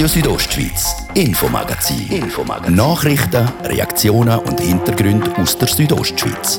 Radio Südostschweiz, Infomagazin. Infomagazin. Nachrichten, Reaktionen und Hintergründe aus der Südostschweiz.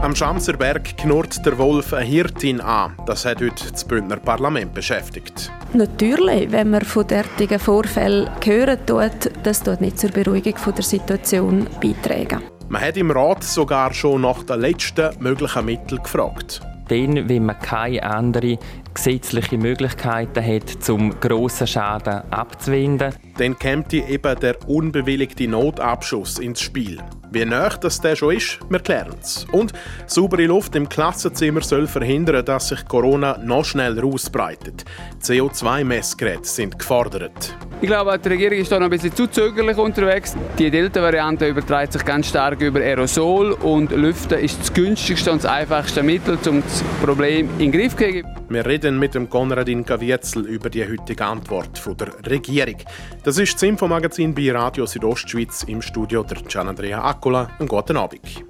Am Schamserberg knurrt der Wolf eine Hirtin an. Das hat heute das Bündner Parlament beschäftigt. Natürlich, wenn man von derartigen Vorfällen hören tut, das tut nicht zur Beruhigung der Situation beitragen. Man hat im Rat sogar schon nach den letzten möglichen Mitteln gefragt dann, wenn man keine anderen gesetzlichen Möglichkeiten hat, zum grossen Schaden abzuwenden. Dann kommt eben der unbewilligte Notabschuss ins Spiel. Wie nah das der schon ist, wir klären es. Und saubere Luft im Klassenzimmer soll verhindern, dass sich Corona noch schneller ausbreitet. CO2-Messgeräte sind gefordert. Ich glaube, die Regierung ist da noch ein bisschen zu zögerlich unterwegs. Die Delta-Variante überträgt sich ganz stark über Aerosol und Lüften ist das günstigste und das einfachste Mittel, um das Problem in den Griff zu kriegen. Wir reden mit dem Konradin Kavietzel über die heutige Antwort von der Regierung. Das ist das Infomagazin bei Radio Südostschweiz im Studio der Gian Andrea Accola. Einen guten Abend.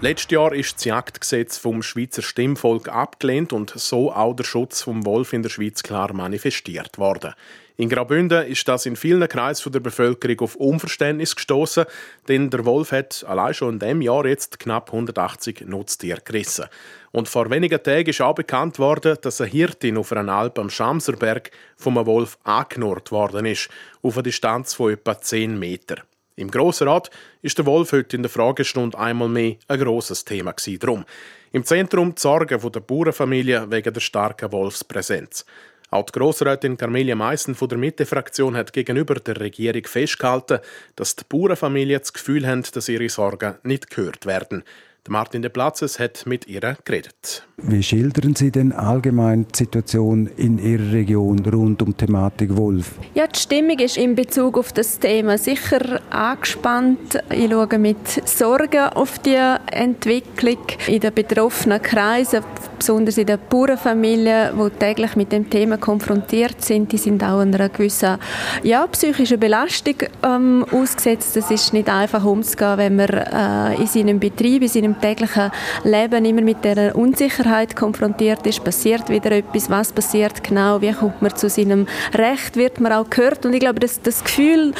Letztes Jahr ist das Jagdgesetz vom Schweizer Stimmvolk abgelehnt und so auch der Schutz vom Wolf in der Schweiz klar manifestiert worden. In Graubünden ist das in vielen Kreisen der Bevölkerung auf Unverständnis gestoßen, denn der Wolf hat allein schon in diesem Jahr jetzt knapp 180 Nutztiere gerissen. Und vor wenigen Tagen ist auch bekannt worden, dass eine Hirtin auf einer Alp am Schamserberg vom Wolf angenurrt worden ist, auf einer Distanz von etwa 10 Metern. Im Grossen Rat ist der Wolf heute in der Fragestunde einmal mehr ein grosses Thema Drum. Im Zentrum die Sorgen der Bauernfamilie wegen der starken Wolfspräsenz. Auch die Grossrätin Carmelia Meissen von der Mitte-Fraktion hat gegenüber der Regierung festgehalten, dass die Bauernfamilien das Gefühl haben, dass ihre Sorgen nicht gehört werden. Martin de Platzes hat mit ihr geredet. Wie schildern Sie denn allgemein die Situation in Ihrer Region rund um die Thematik Wolf? Ja, die Stimmung ist in Bezug auf das Thema sicher angespannt. Ich schaue mit Sorgen auf die Entwicklung in den betroffenen Kreisen, besonders in den Bauernfamilien, die täglich mit dem Thema konfrontiert sind. Die sind auch einer gewissen ja, psychischen Belastung ähm, ausgesetzt. Es ist nicht einfach umzugehen, wenn man äh, in seinem Betrieb, in seinem täglichen Leben immer mit der Unsicherheit konfrontiert ist. Passiert wieder etwas? Was passiert genau? Wie kommt man zu seinem Recht? Wird man auch gehört? Und ich glaube, dass das Gefühl,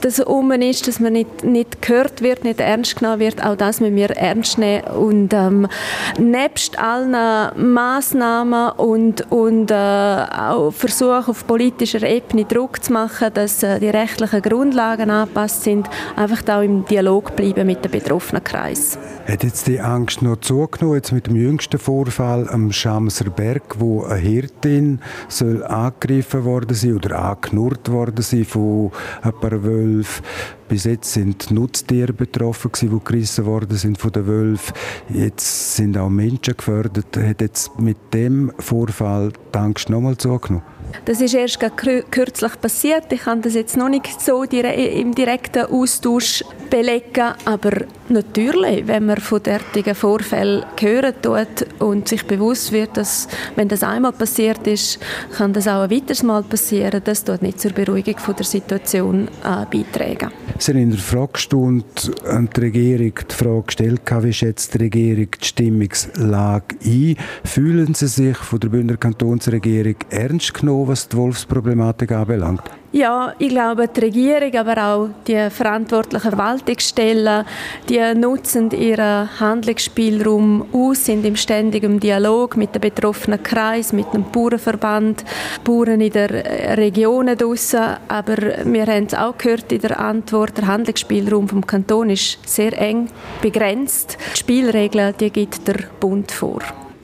das um ist, dass man nicht, nicht gehört wird, nicht ernst genommen wird, auch das müssen wir ernst nehmen. Und ähm, nebst allen Massnahmen und, und äh, auch Versuch auf politischer Ebene Druck zu machen, dass äh, die rechtlichen Grundlagen angepasst sind, einfach da im Dialog bleiben mit den betroffenen Kreis. Hat jetzt die Angst noch zugenommen, jetzt mit dem jüngsten Vorfall am Schamser Berg, wo eine Hirtin soll angegriffen worden sein oder angenurrt worden sein von ein paar Wölfen. Bis jetzt sind Nutztiere betroffen gewesen, die gerissen worden sind von den Wölfen. Jetzt sind auch Menschen gefördert. Hat jetzt mit dem Vorfall die Angst noch mal zugenommen? Das ist erst kürzlich passiert. Ich kann das jetzt noch nicht so im direkten Austausch belegen, aber natürlich, wenn man von derartigen Vorfällen hören tut und sich bewusst wird, dass wenn das einmal passiert ist, kann das auch ein weiteres Mal passieren, das tut nicht zur Beruhigung von der Situation äh, beitragen. Sie haben in der Fragestunde an die Regierung die Frage gestellt, wie schätzt die Regierung die Stimmungslage ein? Fühlen Sie sich von der Bündner Kantonsregierung ernst genommen, was die Wolfsproblematik anbelangt? Ja, ich glaube, die Regierung, aber auch die verantwortlichen Verwaltungsstellen, die nutzen ihren Handlungsspielraum aus, sind im ständigen Dialog mit den betroffenen Kreis, mit dem Bauernverband, Bauern in der Region draussen. Aber wir haben es auch gehört in der Antwort, der Handlungsspielraum vom Kanton ist sehr eng begrenzt. Die Spielregeln, die gibt der Bund vor.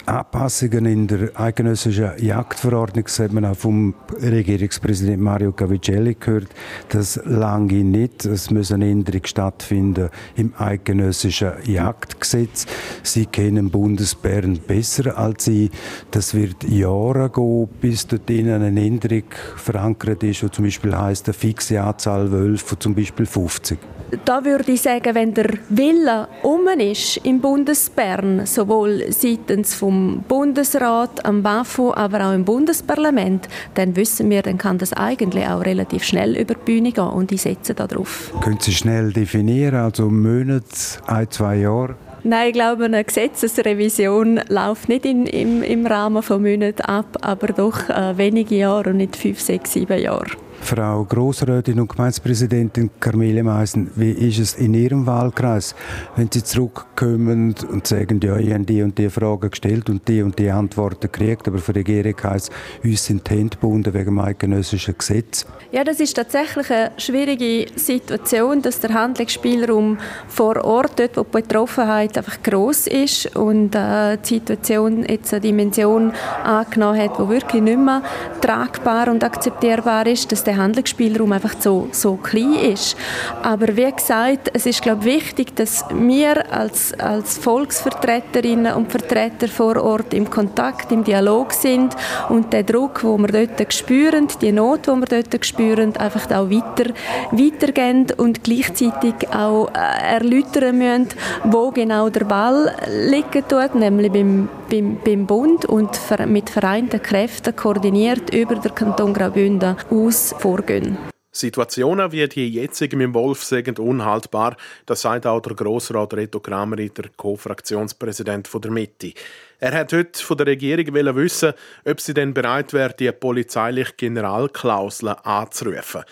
Anpassungen in der eidgenössischen Jagdverordnung, das hat man auch vom Regierungspräsident Mario Cavicelli gehört, das lange nicht. Es muss eine Änderung stattfinden im eidgenössischen Jagdgesetz. Sie kennen Bundesbären besser als Sie. Das wird Jahre gehen, bis dort eine Änderung verankert ist, die zum Beispiel heißt eine fixe Anzahl Wölfe, zum Beispiel 50. Da würde ich sagen, wenn der Wille um ist im Bundesbern, sowohl seitens vom Bundesrat, am BAFU, aber auch im Bundesparlament, dann wissen wir, dann kann das eigentlich auch relativ schnell über die Bühne gehen und ich setze darauf. Können Sie schnell definieren, also Monate, ein, zwei Jahre? Nein, ich glaube, eine Gesetzesrevision läuft nicht in, im, im Rahmen von Monaten ab, aber doch äh, wenige Jahre und nicht fünf, sechs, sieben Jahre. Frau Grossrätin und Gemeindepräsidentin Carmele Meisen, wie ist es in Ihrem Wahlkreis, wenn Sie zurückkommen und sagen, ja, ich habe die und die Fragen gestellt und die und die Antworten gekriegt, aber für die Regierung heisst uns sind die Hände gebunden wegen dem eidgenössischen Gesetz? Ja, das ist tatsächlich eine schwierige Situation, dass der Handlungsspielraum vor Ort, dort wo die Betroffenheit einfach groß ist und äh, die Situation jetzt eine Dimension angenommen hat, die wirklich nicht mehr tragbar und akzeptierbar ist, dass der Handlungsspielraum einfach so, so klein ist. Aber wie gesagt, es ist glaube wichtig, dass wir als, als Volksvertreterinnen und Vertreter vor Ort im Kontakt, im Dialog sind und den Druck, wo wir dort spüren, die Not, die wir dort spüren, einfach auch weiter, weitergehen und gleichzeitig auch äh, erläutern müssen, wo genau der Ball liegen tut, nämlich beim, beim, beim Bund und mit vereinten Kräften koordiniert über den Kanton Graubünden aus vorgehen. Situationen wie die jetzige mit dem Wolf sind unhaltbar, das sagt auch der Grossrat Reto Kramer, der Co-Fraktionspräsident der Mitte. Er hat heute von der Regierung wissen, ob sie denn bereit wäre, die polizeiliche Generalklausel anzurufen.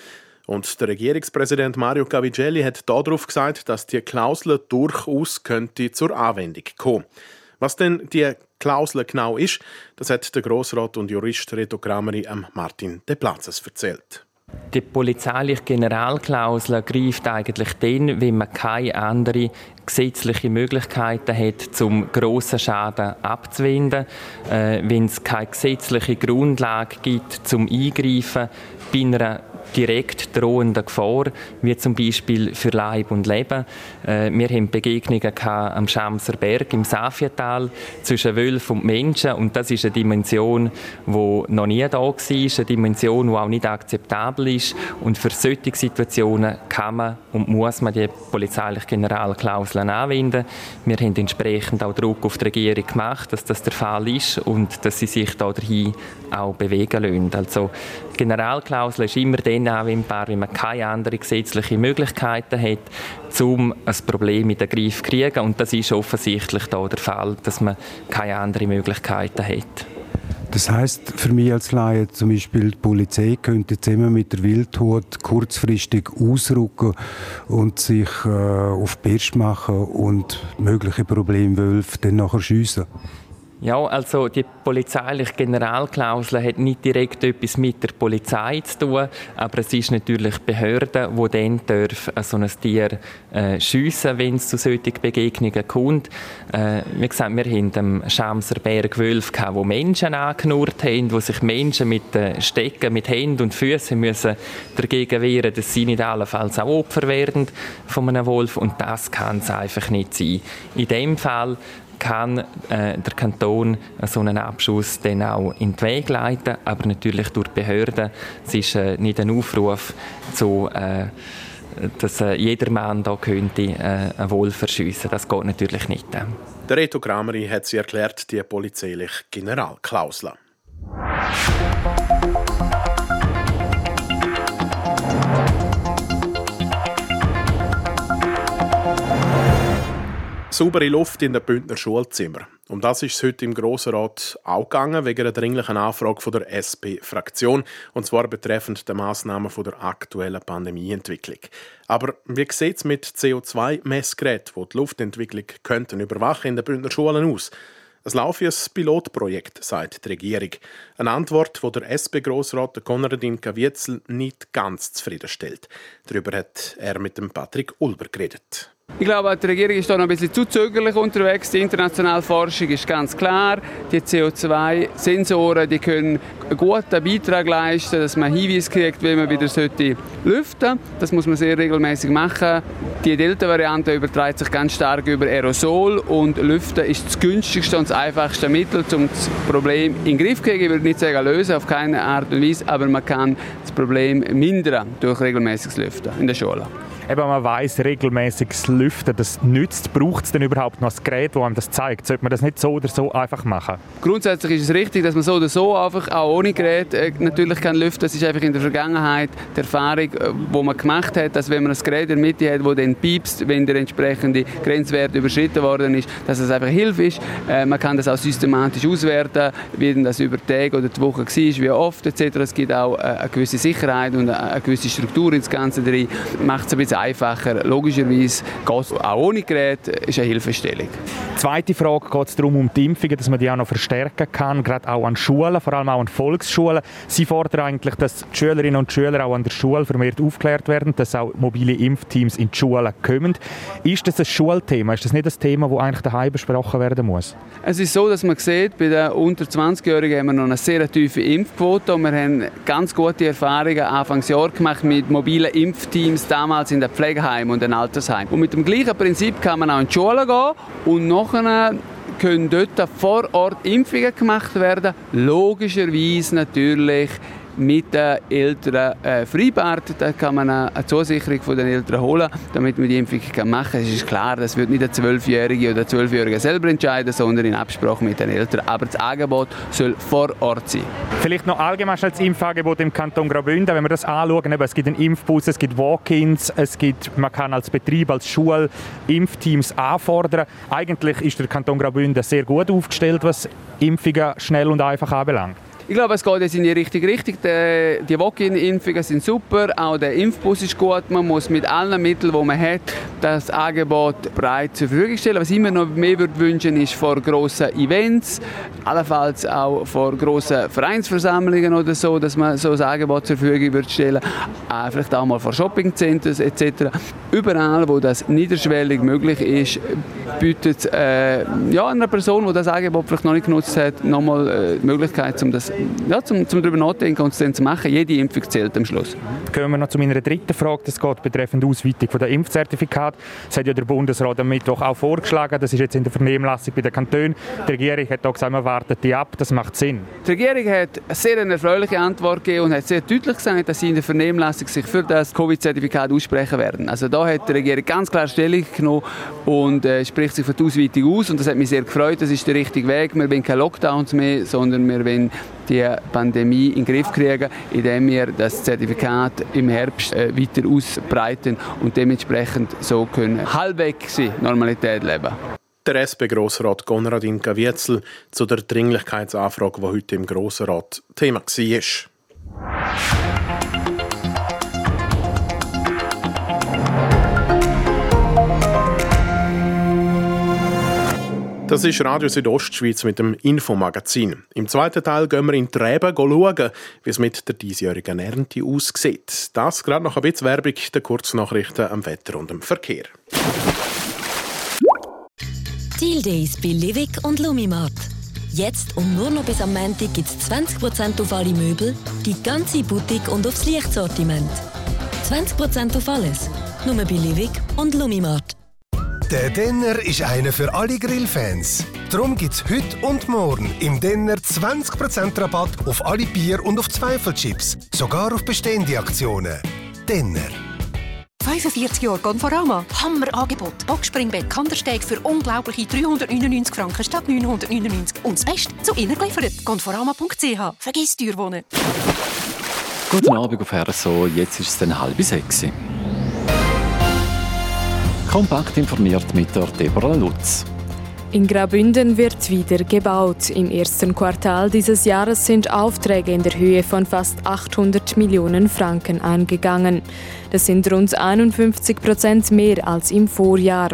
Und der Regierungspräsident Mario Cavigelli hat darauf gesagt, dass die Klausel durchaus könnte zur Anwendung kommen. Was denn die Klausel genau ist, das hat der Grossrat und Jurist Reto Krameri am Martin De Platzes erzählt. Die polizeiliche Generalklausel greift eigentlich dann, wenn man keine andere gesetzliche Möglichkeiten hat, zum grossen Schaden abzuwenden, äh, wenn es keine gesetzliche Grundlage gibt zum Eingreifen bei einer direkt drohenden Gefahr, wie zum Beispiel für Leib und Leben. Äh, wir haben Begegnungen am Schamser Berg im Safiatal zwischen Wölfen und Menschen und das ist eine Dimension, die noch nie da war, eine Dimension, die auch nicht akzeptabel ist und für solche Situationen kann man und muss man die polizeiliche Generalklauseln anwenden. Wir haben entsprechend auch Druck auf die Regierung gemacht, dass das der Fall ist und dass sie sich da dahin auch bewegen lassen. Also Generalklausel ist immer dann anwendbar, wenn man keine anderen gesetzlichen Möglichkeiten hat, um ein Problem in den Griff zu kriegen. Und das ist offensichtlich da der Fall, dass man keine anderen Möglichkeiten hat. Das heißt für mich als Laie zum Beispiel, die Polizei könnte zusammen mit der Wildhut kurzfristig ausrücken und sich äh, auf die Pirsch machen und mögliche Problemwölfe dann nachher schiessen. Ja, also die polizeiliche Generalklausel hat nicht direkt etwas mit der Polizei zu tun, aber es ist natürlich die Behörde, die dann darf, so ein Tier äh, schiessen, wenn es zu solchen Begegnungen kommt. Äh, wie gesagt, wir haben am Schamser Berg Wölfe gehabt, wo Menschen angenurrt haben, wo sich Menschen mit äh, Stecken, mit Händen und Füßen müssen dagegen wehren, dass sie nicht allenfalls auch Opfer werden von einem Wolf und das kann es einfach nicht sein. In dem Fall kann äh, der Kanton so einen Abschuss dann auch in den Weg leiten, aber natürlich durch die Behörden. Es ist äh, nicht ein Aufruf zu äh, dass äh, jeder Mann da könnte äh, ein Wolf verschiessen. Das geht natürlich nicht. Der Reto Krameri hat sie erklärt, die polizeiliche Generalklausel. Saubere Luft in den Bündner Schulzimmer. Um das ist es heute im Grossen Rat auch gegangen, wegen einer dringlichen Anfrage von der SP-Fraktion, und zwar betreffend der Massnahmen der aktuellen Pandemieentwicklung. Aber wie sieht es mit CO2-Messgeräten, die die Luftentwicklung könnten überwachen in den Bündner Schulen aus? Es laufe ein Pilotprojekt, sagt die Regierung. Eine Antwort, die der SP-Grossrat Konradin Kavietzel nicht ganz zufriedenstellt. Darüber hat er mit dem Patrick Ulber geredet. Ich glaube, die Regierung ist da noch ein bisschen zu zögerlich unterwegs. Die internationale Forschung ist ganz klar. Die CO2-Sensoren die können einen guten Beitrag leisten, dass man Hinweise kriegt, wie man wieder sollte lüften Das muss man sehr regelmäßig machen. Die Delta-Variante überträgt sich ganz stark über Aerosol und Lüften ist das günstigste und das einfachste Mittel, um das Problem in den Griff zu kriegen. Ich würde nicht sagen lösen, auf keine Art und Weise, aber man kann das Problem mindern durch regelmäßiges Lüften in der Schule. eben man weiß regelmäßiges Lüften, das nützt. Braucht es denn überhaupt noch ein Gerät, das einem das zeigt? Sollte man das nicht so oder so einfach machen? Grundsätzlich ist es richtig, dass man so oder so einfach auch ohne Gerät äh, natürlich kann lüften. Das ist einfach in der Vergangenheit die Erfahrung, äh, man gemacht hat, dass wenn man ein Gerät in der Mitte hat, wo dann piepst, wenn der entsprechende Grenzwert überschritten worden ist, dass es einfach Hilfe ist. Äh, man kann das auch systematisch auswerten, wie denn das über Tage oder die Woche war, wie oft etc. Es gibt auch äh, eine gewisse Sicherheit und eine gewisse Struktur ins Ganze drin. Macht es ein bisschen einfacher. Logischerweise geht es auch ohne Gerät, ist eine Hilfestellung. Zweite Frage geht es darum, um die Impfungen, dass man die auch noch verstärken kann, gerade auch an Schulen, vor allem auch an Volksschulen. Sie fordern eigentlich, dass die Schülerinnen und Schüler auch an der Schule vermehrt aufgeklärt werden, dass auch mobile Impfteams in die Schulen kommen. Ist das ein Schulthema? Ist das nicht ein Thema, das eigentlich daheim besprochen werden muss? Es ist so, dass man sieht, bei den unter 20-Jährigen haben wir noch eine sehr tiefe Impfquote und wir haben ganz gute Erfahrungen Anfangsjahr gemacht mit mobilen Impfteams damals in den Pflegeheimen und den Altersheimen. Und mit dem gleichen Prinzip kann man auch in die Schule gehen und nachher können dort vor Ort Impfungen gemacht werden. Logischerweise natürlich mit den Eltern äh, vereinbart. Da kann man eine, Zusicherung von den Eltern holen, damit man die Impfung kann machen kann. Es ist klar, das wird nicht der Zwölfjährige oder der Zwölfjährige selber entscheiden, sondern in Absprache mit den Eltern. Aber das Angebot soll vor Ort sein. Vielleicht noch allgemein als Impfangebot im Kanton Graubünden, wenn wir das anschauen, es gibt einen Impfbus, es gibt Walk-ins, es gibt, man kann als Betrieb, als Schule Impfteams anfordern. Eigentlich ist der Kanton Graubünden sehr gut aufgestellt, was Impfungen schnell und einfach anbelangt. Ich glaube, es geht jetzt in die richtige Richtung. Die, die Walk-in-Impfungen sind super, auch der Impfbus ist gut. Man muss mit allen Mitteln, die man hat, das Angebot breit zur Verfügung stellen. Was ich mir noch mehr würde wünschen, ist vor grossen Events, allenfalls auch vor grossen Vereinsversammlungen oder so, dass man so ein Angebot zur Verfügung würde stellen. Äh, vielleicht auch mal vor Shoppingcenters etc. Überall, wo das niederschwellig möglich ist, bietet äh, ja, einer Person, die das Angebot vielleicht noch nicht genutzt hat, nochmal äh, die Möglichkeit, um das ja, zum, zum darüber nachdenken und es dann zu machen. Jede Impfung zählt am Schluss. Kommen wir noch zu meiner dritten Frage. Das geht betreffend Ausweitung der Impfzertifikat. Das hat ja der Bundesrat am Mittwoch auch vorgeschlagen. Das ist jetzt in der Vernehmlassung bei den Kantonen. Die Regierung hat auch gesagt, man wartet die ab. Das macht Sinn. Die Regierung hat eine sehr erfreuliche Antwort gegeben und hat sehr deutlich gesagt, dass sie in der Vernehmlassung sich für das Covid-Zertifikat aussprechen werden. Also da hat die Regierung ganz klar Stellung genommen und äh, spricht sich für die Ausweitung aus. Und das hat mich sehr gefreut. Das ist der richtige Weg. Wir wollen keine Lockdowns mehr, sondern wir wollen die Pandemie in den Griff kriegen, indem wir das Zertifikat im Herbst äh, weiter ausbreiten und dementsprechend so können halbwegs Normalität leben. Der SP-Grossrat Konradin Gavietzel zu der Dringlichkeitsanfrage, die heute im Grossrat Thema war. Das ist Radio Südostschweiz mit dem Infomagazin. Im zweiten Teil gehen wir in die Reben schauen, wie es mit der diesjährigen Ernte aussieht. Das gerade noch ein bisschen Werbung, der Kurznachrichten am Wetter und dem Verkehr. Deal Days bei Livik und Lumimart. Jetzt und nur noch bis am Montag gibt es 20% auf alle Möbel, die ganze Boutique und aufs Lichtsortiment. 20% auf alles. Nur bei Livik und Lumimart. Der Denner ist einer für alle Grillfans. Darum gibt es heute und morgen im Denner 20% Rabatt auf alle Bier und auf Zweifelchips. Sogar auf bestehende Aktionen. Denner. 45 Jahre Conforama. Hammerangebot. Boxspringbett, Kandersteg für unglaubliche 399 Franken statt 999. Und das Beste, zu Ihnen geliefert. Conforama.ch. Vergiss Türwohnen. Guten Abend auf RSO. Jetzt ist es dann halb sechs. Kompakt informiert mit der Deborah Lutz. In Graubünden wird wieder gebaut. Im ersten Quartal dieses Jahres sind Aufträge in der Höhe von fast 800 Millionen Franken eingegangen. Das sind rund 51 Prozent mehr als im Vorjahr.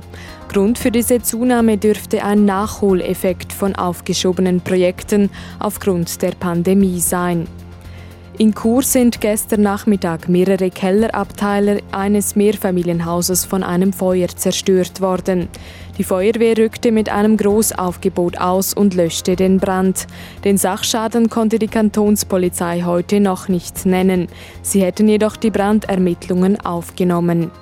Grund für diese Zunahme dürfte ein Nachholeffekt von aufgeschobenen Projekten aufgrund der Pandemie sein. In Chur sind gestern Nachmittag mehrere Kellerabteile eines Mehrfamilienhauses von einem Feuer zerstört worden. Die Feuerwehr rückte mit einem Großaufgebot aus und löschte den Brand. Den Sachschaden konnte die Kantonspolizei heute noch nicht nennen. Sie hätten jedoch die Brandermittlungen aufgenommen.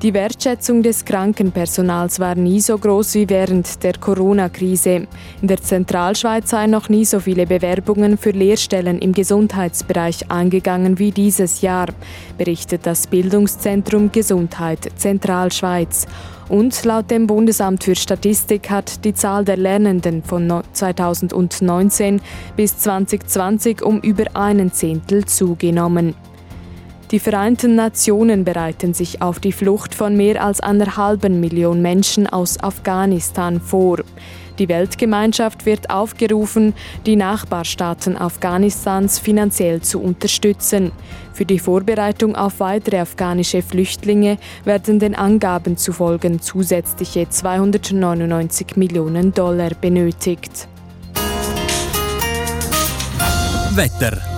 Die Wertschätzung des Krankenpersonals war nie so groß wie während der Corona-Krise. In der Zentralschweiz seien noch nie so viele Bewerbungen für Lehrstellen im Gesundheitsbereich eingegangen wie dieses Jahr, berichtet das Bildungszentrum Gesundheit Zentralschweiz. Und laut dem Bundesamt für Statistik hat die Zahl der Lernenden von 2019 bis 2020 um über einen Zehntel zugenommen. Die Vereinten Nationen bereiten sich auf die Flucht von mehr als einer halben Million Menschen aus Afghanistan vor. Die Weltgemeinschaft wird aufgerufen, die Nachbarstaaten Afghanistans finanziell zu unterstützen. Für die Vorbereitung auf weitere afghanische Flüchtlinge werden den Angaben zufolge zusätzliche 299 Millionen Dollar benötigt. Wetter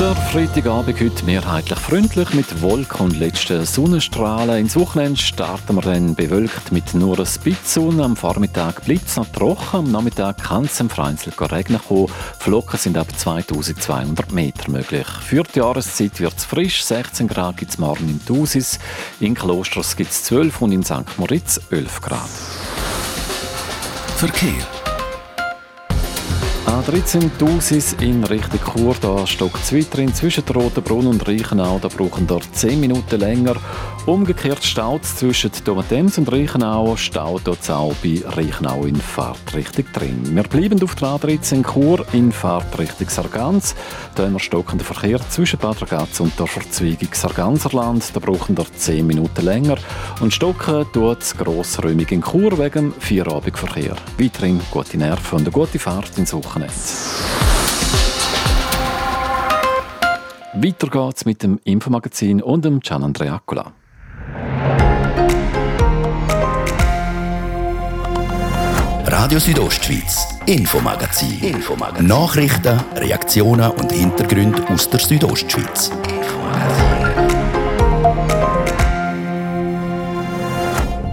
Der Freitagabend heute mehrheitlich freundlich mit Wolken und letzten Sonnenstrahlen. Ins Wochenende starten wir dann bewölkt mit nur ein bisschen. Am Vormittag bleibt es noch trocken. Am Nachmittag kann es vereinzelt regnen kommen. Flocken sind ab 2200 Meter möglich. Für die Jahreszeit wird es frisch. 16 Grad gibt es morgen in Thusis. In Klosters gibt es 12 und in St. Moritz 11 Grad. Verkehr. A13 Dusis in Richtung Chur, da stockt es weiter zwischen Rotenbrunn und Reichenau, da brauchen dort 10 Minuten länger. Umgekehrt staut es zwischen Domatems und Reichenau, staut dort auch bei Reichenau in Fahrtrichtung drin. Wir bleiben auf der A13 Chur in Fahrtrichtung Sargans. Da haben wir stockenden Verkehr zwischen Bad Ragaz und der Verzweigung Sarganserland, da brauchen dort 10 Minuten länger. Und stocken tut es grossräumig in Chur wegen Feierabendverkehr. Weiterhin gute Nerven und eine gute Fahrt ins Wochenende. Weiter geht's mit dem Infomagazin und dem Gian Andrea Accola. Radio Südostschweiz, Infomagazin. Infomagazin. Nachrichten, Reaktionen und Hintergründe aus der Südostschweiz.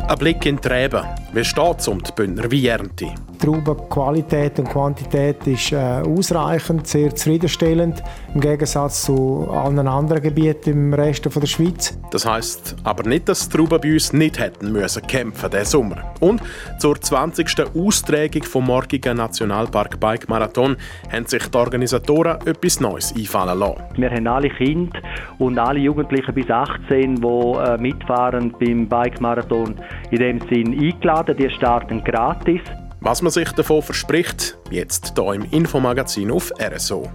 Ein Blick in die Reben. Wie steht es um die Bündner Weinernte? Die Traubenqualität und Quantität ist äh, ausreichend, sehr zufriedenstellend, im Gegensatz zu allen anderen Gebieten im Rest der Schweiz. Das heisst aber nicht, dass die Trauben bei uns nicht hätten müssen kämpfen diesen Sommer. Und zur 20. Austragung vom morgigen Nationalpark Bike Marathon haben sich die Organisatoren etwas Neues einfallen lassen. Wir haben alle Kinder und alle Jugendlichen bis 18, die äh, mitfahren beim Bike Marathon, in dem Sinn eingeladen. Die starten gratis. Was man sich davon verspricht, jetzt hier im Infomagazin auf RSO.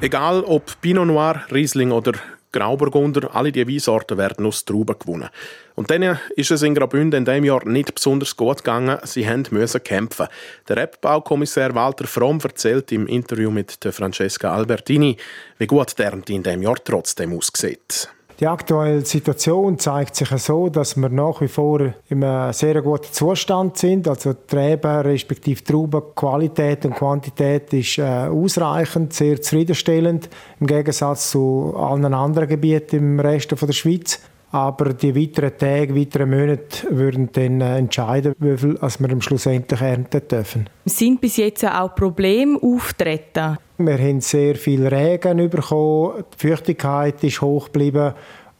Egal ob Pinot Noir, Riesling oder Grauburgunder, alle diese Weinsorten werden aus Trauben gewonnen. Und denen ist es in Graubünden in diesem Jahr nicht besonders gut gegangen. Sie mussten kämpfen. Der Rebbaukommissär Walter Fromm erzählt im Interview mit Francesca Albertini, wie gut der in diesem Jahr trotzdem aussieht. Die aktuelle Situation zeigt sich so, dass wir nach wie vor in einem sehr guten Zustand sind. Also die Reben respektive Traubenqualität und Quantität ist äh, ausreichend, sehr zufriedenstellend im Gegensatz zu allen anderen Gebieten im Rest der Schweiz. Aber die weiteren Tage, weiteren Monate würden dann äh, entscheiden, wie viel wir am Schluss endlich ernten dürfen. Sind bis jetzt auch Probleme auftreten? Wir haben sehr viel Regen bekommen, die Feuchtigkeit ist hoch geblieben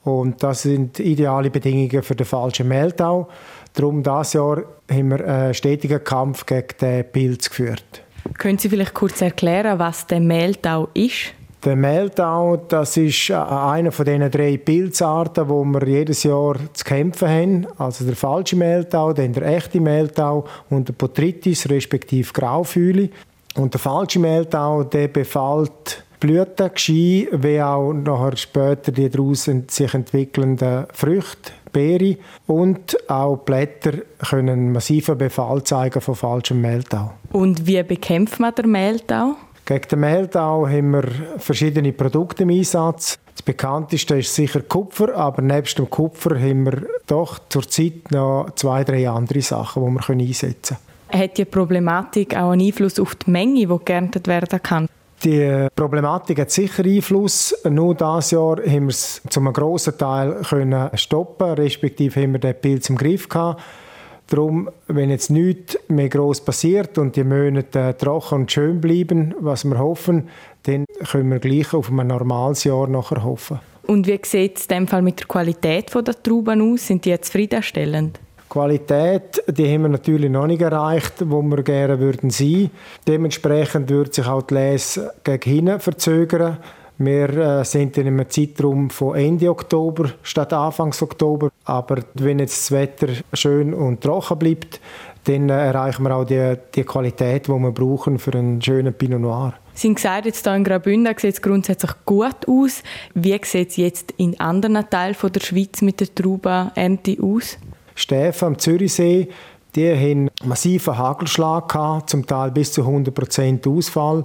und das sind ideale Bedingungen für den falschen Mehltau. Darum dieses Jahr haben wir einen stetigen Kampf gegen den Pilz geführt. Können Sie vielleicht kurz erklären, was der Mehltau ist? Der Mehltau, das ist einer von diesen drei Pilzarten, wo wir jedes Jahr zu kämpfen haben. Also der falsche Mehltau, dann der echte Mehltau und der Botrytis, respektive Graufühle. Und der falsche Mehltau, der befällt Blüten, Geschei, wie auch nachher später die daraus sich entwickelnden Früchte, Beere und auch Blätter können massiven Befall zeigen von falschem Mehltau. Und wie bekämpft man den Mehltau? Gegen den Mehltau haben wir verschiedene Produkte im Einsatz. Das bekannteste ist sicher Kupfer, aber nebst dem Kupfer haben wir doch zurzeit noch zwei, drei andere Sachen, die wir einsetzen können. Hat die Problematik auch einen Einfluss auf die Menge, die geerntet werden kann? Die Problematik hat sicher Einfluss. Nur dieses Jahr haben wir es zu einem grossen Teil können stoppen, respektive haben wir den Pilz im Griff gehabt. Darum, wenn jetzt nichts mehr groß passiert und die Monate trocken und schön bleiben, was wir hoffen, dann können wir gleich auf ein normales Jahr nachher hoffen. Und wie sieht es in dem Fall mit der Qualität der Trauben aus? Sind die zufriedenstellend? Qualität, die haben wir natürlich noch nicht erreicht, wo wir gerne würden sein. Dementsprechend würde sich auch die Lese gegen hinten verzögern. Wir äh, sind in einem Zeitraum von Ende Oktober statt Anfang Oktober. Aber wenn jetzt das Wetter schön und trocken bleibt, dann äh, erreichen wir auch die, die Qualität, die wir brauchen für einen schönen Pinot Noir. Sie haben gesagt, jetzt hier in Graubünden sieht es grundsätzlich gut aus. Wie sieht es jetzt in anderen Teilen der Schweiz mit der Traubenernte aus? Stäfen am Zürichsee, die haben massiven Hagelschlag gehabt, zum Teil bis zu 100% Ausfall.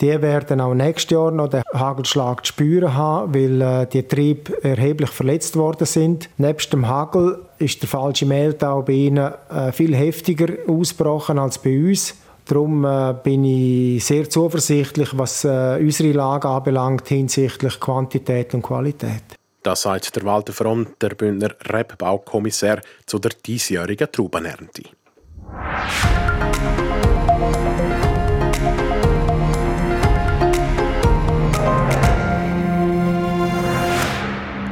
Die werden auch nächstes Jahr noch den Hagelschlag zu spüren haben, weil äh, die Triebe erheblich verletzt worden sind. Nebst dem Hagel ist der falsche Mehltau bei ihnen äh, viel heftiger ausgebrochen als bei uns. Darum äh, bin ich sehr zuversichtlich, was äh, unsere Lage anbelangt hinsichtlich Quantität und Qualität. Das sagt der Walter Fromm, der Bündner Rebbaukommissär, zu der diesjährigen Traubenernte.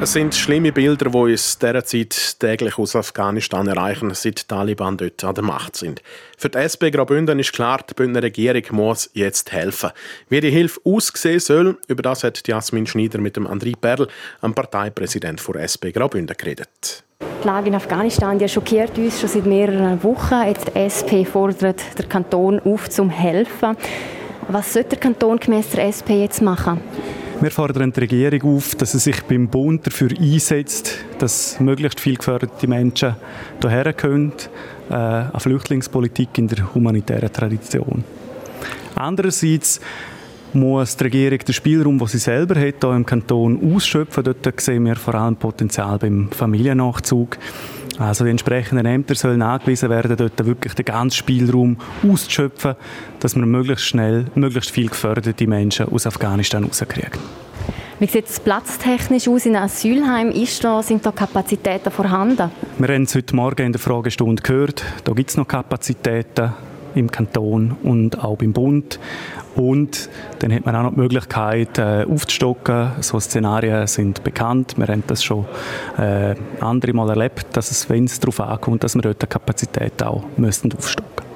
Es sind schlimme Bilder, die uns derzeit täglich aus Afghanistan erreichen, seit die Taliban dort an der Macht sind. Für die SP Graubünden ist klar, die Bündner Regierung muss jetzt helfen. Wie die Hilfe aussehen soll, über das hat Jasmin Schneider mit dem André Perl, dem Parteipräsident der SP Graubünden, geredet. Die Lage in Afghanistan die schockiert uns schon seit mehreren Wochen. Jetzt die SP fordert den Kanton auf zum Helfen. Was sollte der Kanton gemäß der SP jetzt machen? Wir fordern die Regierung auf, dass sie sich beim Bund dafür einsetzt, dass möglichst viele geförderte Menschen hierher können, äh, eine Flüchtlingspolitik in der humanitären Tradition. Andererseits muss die Regierung den Spielraum, den sie selber hat, hier im Kanton ausschöpfen. Dort sehen wir vor allem Potenzial beim Familiennachzug. Also die entsprechenden Ämter sollen angewiesen werden, dort wirklich den ganzen Spielraum auszuschöpfen, dass man möglichst schnell, möglichst viel geförderte Menschen aus Afghanistan rauskriegen. Wie sieht es platztechnisch aus in Asylheim? Ist da, sind da Kapazitäten vorhanden? Wir haben es heute Morgen in der Fragestunde gehört. Da gibt es noch Kapazitäten im Kanton und auch beim Bund. Und dann hat man auch noch die Möglichkeit äh, aufzustocken. So Szenarien sind bekannt. Wir haben das schon äh, andere Mal erlebt, dass es, wenn es darauf ankommt, dass wir dort die Kapazität auch müssen aufstocken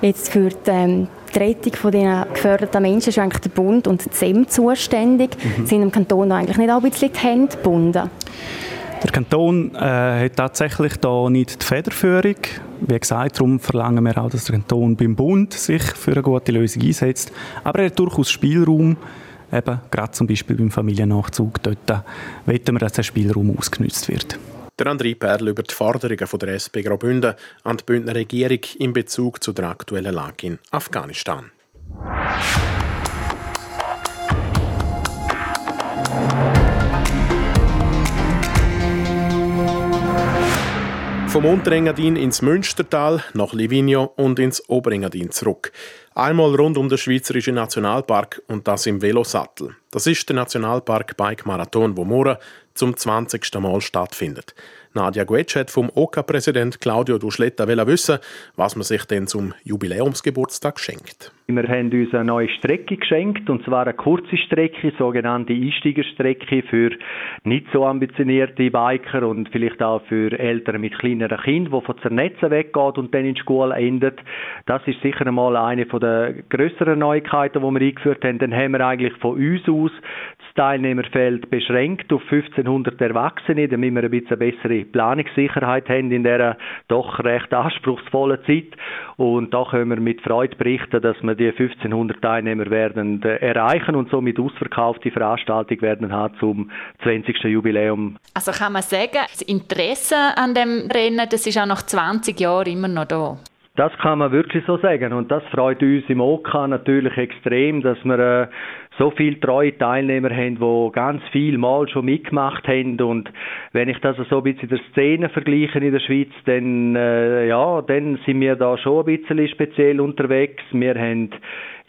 Jetzt für die, ähm, die Rettung von den geförderten Menschen ist eigentlich der Bund und die ZEM zuständig. Mhm. Sind im Kanton eigentlich nicht auch ein bisschen die Hände gebunden? Der Kanton äh, hat tatsächlich da nicht die Federführung. Wie gesagt, darum verlangen wir auch, dass der Kanton beim Bund sich für eine gute Lösung einsetzt. Aber er hat durchaus Spielraum, eben gerade zum Beispiel beim Familiennachzug. Dort äh, wollen wir, dass der Spielraum ausgenutzt wird. Der André Perl über die Forderungen der SP Graubünden an die Bündner Regierung in Bezug zu der aktuellen Lage in Afghanistan. Vom Unterengadin ins Münstertal, nach Livigno und ins Oberengadin zurück. Einmal rund um den Schweizerischen Nationalpark und das im Velosattel. Das ist der Nationalpark Bike Marathon, wo morgen zum 20. Mal stattfindet. Nadja Guetsch hat vom OK-Präsident Claudio Duschletta wissen, was man sich denn zum Jubiläumsgeburtstag schenkt. Wir haben uns eine neue Strecke geschenkt, und zwar eine kurze Strecke, sogenannte Einsteigerstrecke für nicht so ambitionierte Biker und vielleicht auch für Eltern mit kleineren Kindern, die von Zernetzen weggeht und dann in die Schule endet. Das ist sicher einmal eine der grösseren Neuigkeiten, die wir eingeführt haben. Dann haben wir eigentlich von uns aus Teilnehmerfeld beschränkt auf 1500 Erwachsene, damit wir ein bisschen bessere Planungssicherheit haben in dieser doch recht anspruchsvollen Zeit. Und da können wir mit Freude berichten, dass wir die 1500 Teilnehmer werden äh, erreichen und somit ausverkaufte Veranstaltung werden haben zum 20. Jubiläum. Also kann man sagen, das Interesse an dem Rennen, das ist auch nach 20 Jahren immer noch da? Das kann man wirklich so sagen und das freut uns im OK natürlich extrem, dass wir äh, so viele treue Teilnehmer haben, die ganz viel Mal schon mitgemacht haben und wenn ich das so ein bisschen in der Szene vergleiche in der Schweiz, dann, äh, ja, dann sind wir da schon ein bisschen speziell unterwegs. Wir haben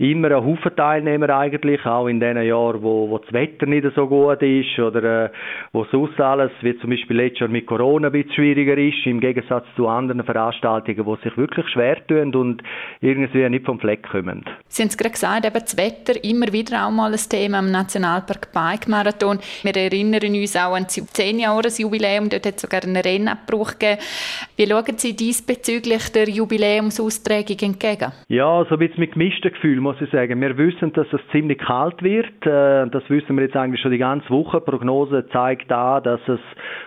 immer einen Haufen Teilnehmer eigentlich, auch in den Jahren, wo, wo das Wetter nicht so gut ist oder äh, wo sonst alles, wie zum Beispiel letztes Jahr mit Corona ein bisschen schwieriger ist, im Gegensatz zu anderen Veranstaltungen, die sich wirklich schwer tun und irgendwie nicht vom Fleck kommen. Sie haben es gerade gesagt, eben das Wetter immer wieder auch mal ein Thema im Nationalpark Bike Marathon. Wir erinnern uns auch an das 10 Jahres Jubiläum, dort hat es sogar einen Rennabbruch gegeben. Wie schauen Sie diesbezüglich der Jubiläumsaustragung entgegen? Ja, so ein bisschen mit gemischten Gefühlen muss ich sagen. Wir wissen, dass es ziemlich kalt wird. Äh, das wissen wir jetzt eigentlich schon die ganze Woche. Die Prognose zeigt an, dass es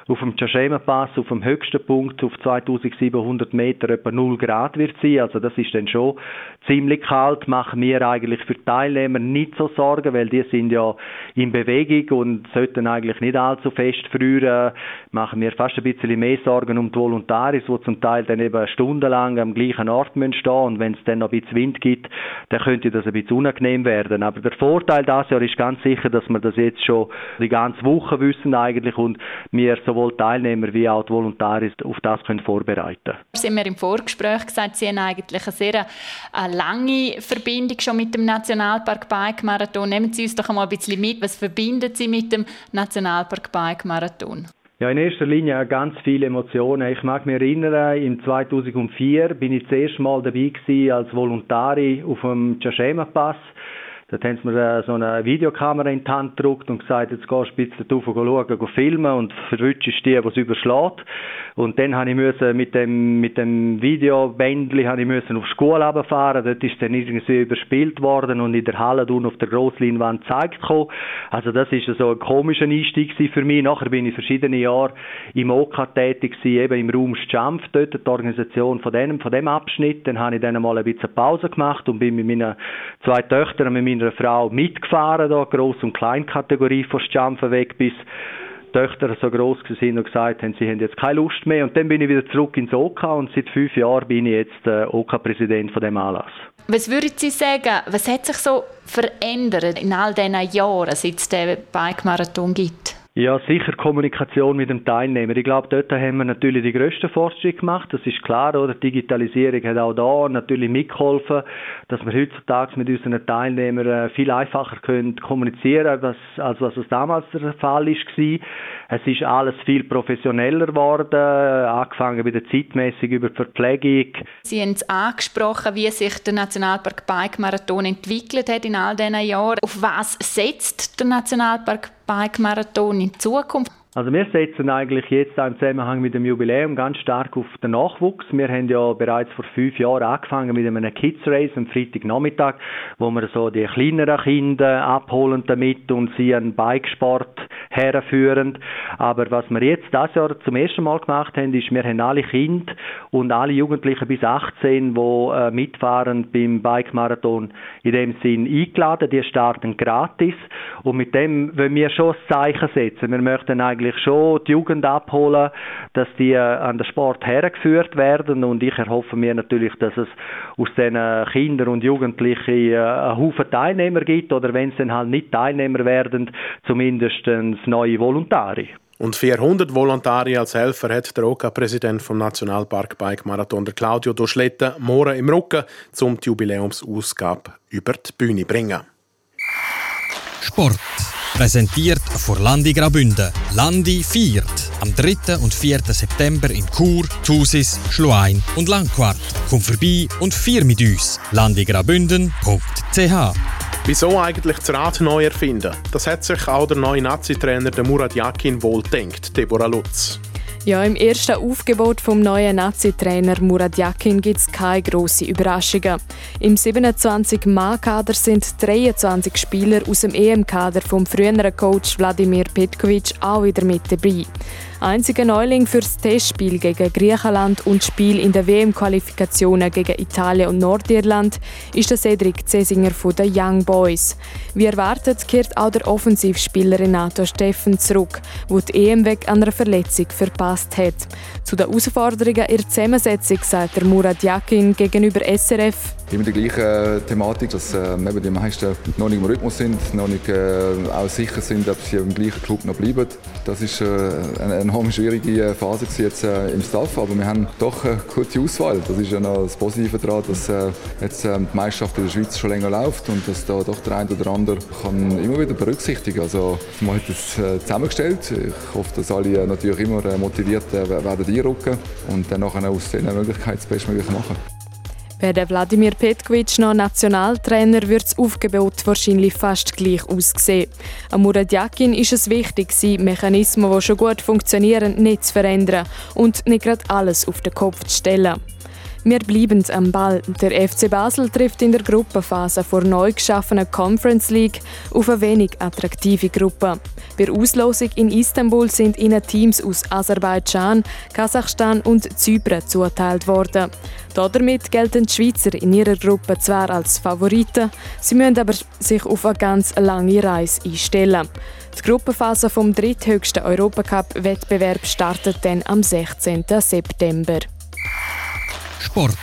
auf dem Chashema-Pass, auf dem höchsten Punkt, auf 2700 Meter etwa 0 Grad wird sein. Also das ist dann schon ziemlich kalt. Machen wir eigentlich für die Teilnehmer nicht so Sorgen, weil die sind ja in Bewegung und sollten eigentlich nicht allzu fest frieren. Machen wir fast ein bisschen mehr Sorgen um die Volontaris, die zum Teil dann eben stundenlang am gleichen Ort stehen müssen und wenn es dann noch ein bisschen Wind gibt, dann könnte das ein bisschen unangenehm werden. Aber der Vorteil dieses Jahr ist ganz sicher, dass wir das jetzt schon die ganze Woche wissen eigentlich und wir sowohl Teilnehmer wie auch die Volontäre auf das können vorbereiten haben mir im Vorgespräch gesagt, Sie haben eigentlich eine sehr eine lange Verbindung schon mit dem Nationalpark Bike Marathon. Nehmen Sie uns doch einmal ein bisschen mit. Was verbinden Sie mit dem Nationalpark Bike Marathon? Ja, in erster Linie ganz viele Emotionen. Ich mag mich erinnern, im 2004 bin ich das erste Mal dabei als Volontari auf dem Chashema Pass. Dort haben sie mir so eine Videokamera in die Hand gedruckt und gesagt, jetzt gehst du bisschen drauf schauen, filmen und verwutschst die, es überschlägt. Und dann habe ich müssen mit dem, mit dem Videobändli habe ich müssen auf die Schule runterfahren. Dort ist dann irgendwie überspielt worden und in der Halle unten auf der Grossleinwand gezeigt gekommen. Also das ist so ein komischer Einstieg für mich. Nachher bin ich verschiedene Jahre im OK tätig gewesen, eben im Raum Schampf, dort die Organisation von dem, von dem Abschnitt. Dann habe ich dann mal ein bisschen Pause gemacht und bin mit meinen zwei Töchtern mit meiner Frau mitgefahren, da Gross- und Kleinkategorie von Schampfen weg bis Töchter so groß sind und gesagt haben, sie haben jetzt keine Lust mehr. Und dann bin ich wieder zurück ins OK und seit fünf Jahren bin ich jetzt äh, OK-Präsident von dem Anlass. Was würden Sie sagen, was hat sich so verändert in all diesen Jahren, seit es den Bike-Marathon gibt? Ja, sicher Kommunikation mit dem Teilnehmer. Ich glaube, dort haben wir natürlich die grössten Fortschritte gemacht. Das ist klar, oder? Die Digitalisierung hat auch da natürlich mitgeholfen, dass wir heutzutage mit unseren Teilnehmern äh, viel einfacher können kommunizieren können, als was es damals der Fall war. Es ist alles viel professioneller geworden, angefangen bei der Zeitmessung über die Verpflegung. Sie haben es angesprochen, wie sich der Nationalpark Bike Marathon entwickelt hat in all diesen Jahren. Auf was setzt der Nationalpark Bike Marathon in Zukunft? Also wir setzen eigentlich jetzt im Zusammenhang mit dem Jubiläum ganz stark auf den Nachwuchs. Wir haben ja bereits vor fünf Jahren angefangen mit einem Kids Race am Freitagnachmittag, wo wir so die kleineren Kinder abholen damit und sie einen Bikesport herführen. Aber was wir jetzt das Jahr zum ersten Mal gemacht haben, ist, wir haben alle Kinder und alle Jugendlichen bis 18, die äh, mitfahren beim Bike-Marathon, in dem Sinn eingeladen. Die starten gratis und mit dem wollen wir schon ein Zeichen setzen. Wir möchten eigentlich eigentlich schon die Jugend abholen, dass die äh, an den Sport hergeführt werden und ich erhoffe mir natürlich, dass es aus diesen Kindern und Jugendlichen äh, einen Haufen Teilnehmer gibt oder wenn es dann halt nicht Teilnehmer werden, zumindest neue Volontari. Und 400 Volontari als Helfer hat der OK-Präsident vom Nationalpark Bike Marathon, der Claudio Doschletten, morgen im Rücken, um die Jubiläumsausgabe über die Bühne zu bringen. Sport. Präsentiert von Landi Graubünden. Landi viert am 3. und 4. September in Chur, Thusis, Schluein und Langquart. Komm vorbei und vier mit uns. landigraubünden.ch Wieso eigentlich das Rad neu erfinden? Das hat sich auch der neue Nazi-Trainer Murat Yakin wohl denkt, Deborah Lutz. Ja, im ersten Aufgebot vom neuen Nazi-Trainer Murat Yakin gibt es keine grossen Überraschungen. Im 27-Mann-Kader sind 23 Spieler aus dem EM-Kader vom früheren Coach Wladimir Petkovic auch wieder mit dabei. Einziger Neuling für das Testspiel gegen Griechenland und Spiel in der WM-Qualifikationen gegen Italien und Nordirland ist der Cedric Cesinger von den Young Boys. Wie erwartet kehrt auch der Offensivspieler Renato Steffen zurück, wo die EM weg an einer Verletzung verpasst hat. Zu den Herausforderungen in der Zusammensetzung sagt der Murat Yakin gegenüber SRF. Immer die gleiche Thematik, dass äh, eben die meisten noch nicht im Rhythmus sind, noch nicht äh, auch sicher sind, ob sie im gleichen Club noch bleiben. Das ist äh, eine enorm schwierige äh, Phase jetzt äh, im Staff, aber wir haben doch eine gute Auswahl. Das ist ja noch das Positive daran, dass äh, jetzt äh, die Meisterschaft in der Schweiz schon länger läuft und dass da doch der eine oder andere kann immer wieder berücksichtigen. Also man hat das äh, zusammengestellt. Ich hoffe, dass alle natürlich immer motiviert werden einrücken und dann nachher aus diesen Möglichkeiten das Bestmögliche machen. Wäre Wladimir Petkovic noch Nationaltrainer, würde das Aufgebot wahrscheinlich fast gleich aussehen. Am Murat Yakin ist es wichtig, Mechanismen, die schon gut funktionieren, nicht zu verändern und nicht gerade alles auf den Kopf zu stellen. Wir bleiben am Ball. Der FC Basel trifft in der Gruppenphase vor neu geschaffenen Conference League auf eine wenig attraktive Gruppe. Bei Auslosung in Istanbul sind ihnen Teams aus Aserbaidschan, Kasachstan und Zypern zugeteilt worden. Damit gelten die Schweizer in ihrer Gruppe zwar als Favoriten, sie müssen aber sich auf eine ganz lange Reise einstellen. Die Gruppenphase vom dritthöchsten Europacup-Wettbewerb startet dann am 16. September. Sport.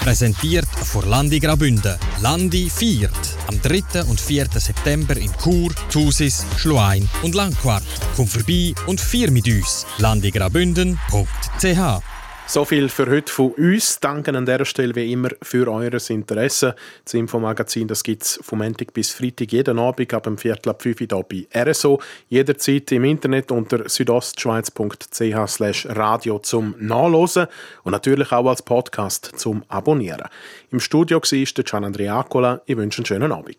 Präsentiert von Landi Grabünde. Landi viert. Am 3. und 4. September in Chur, Thusis, Schluein und Langquart. Komm vorbei und vier mit uns. landigrabünden.ch so viel für heute von uns. Danke an dieser Stelle wie immer für eures Interesse. Das Infomagazin gibt es vom Montag bis Freitag jeden Abend ab dem Viertel ab 5 Uhr bei RSO. Jederzeit im Internet unter südostschweiz.ch radio zum Nachlesen und natürlich auch als Podcast zum Abonnieren. Im Studio war der Gian Andrea Ich wünsche einen schönen Abend.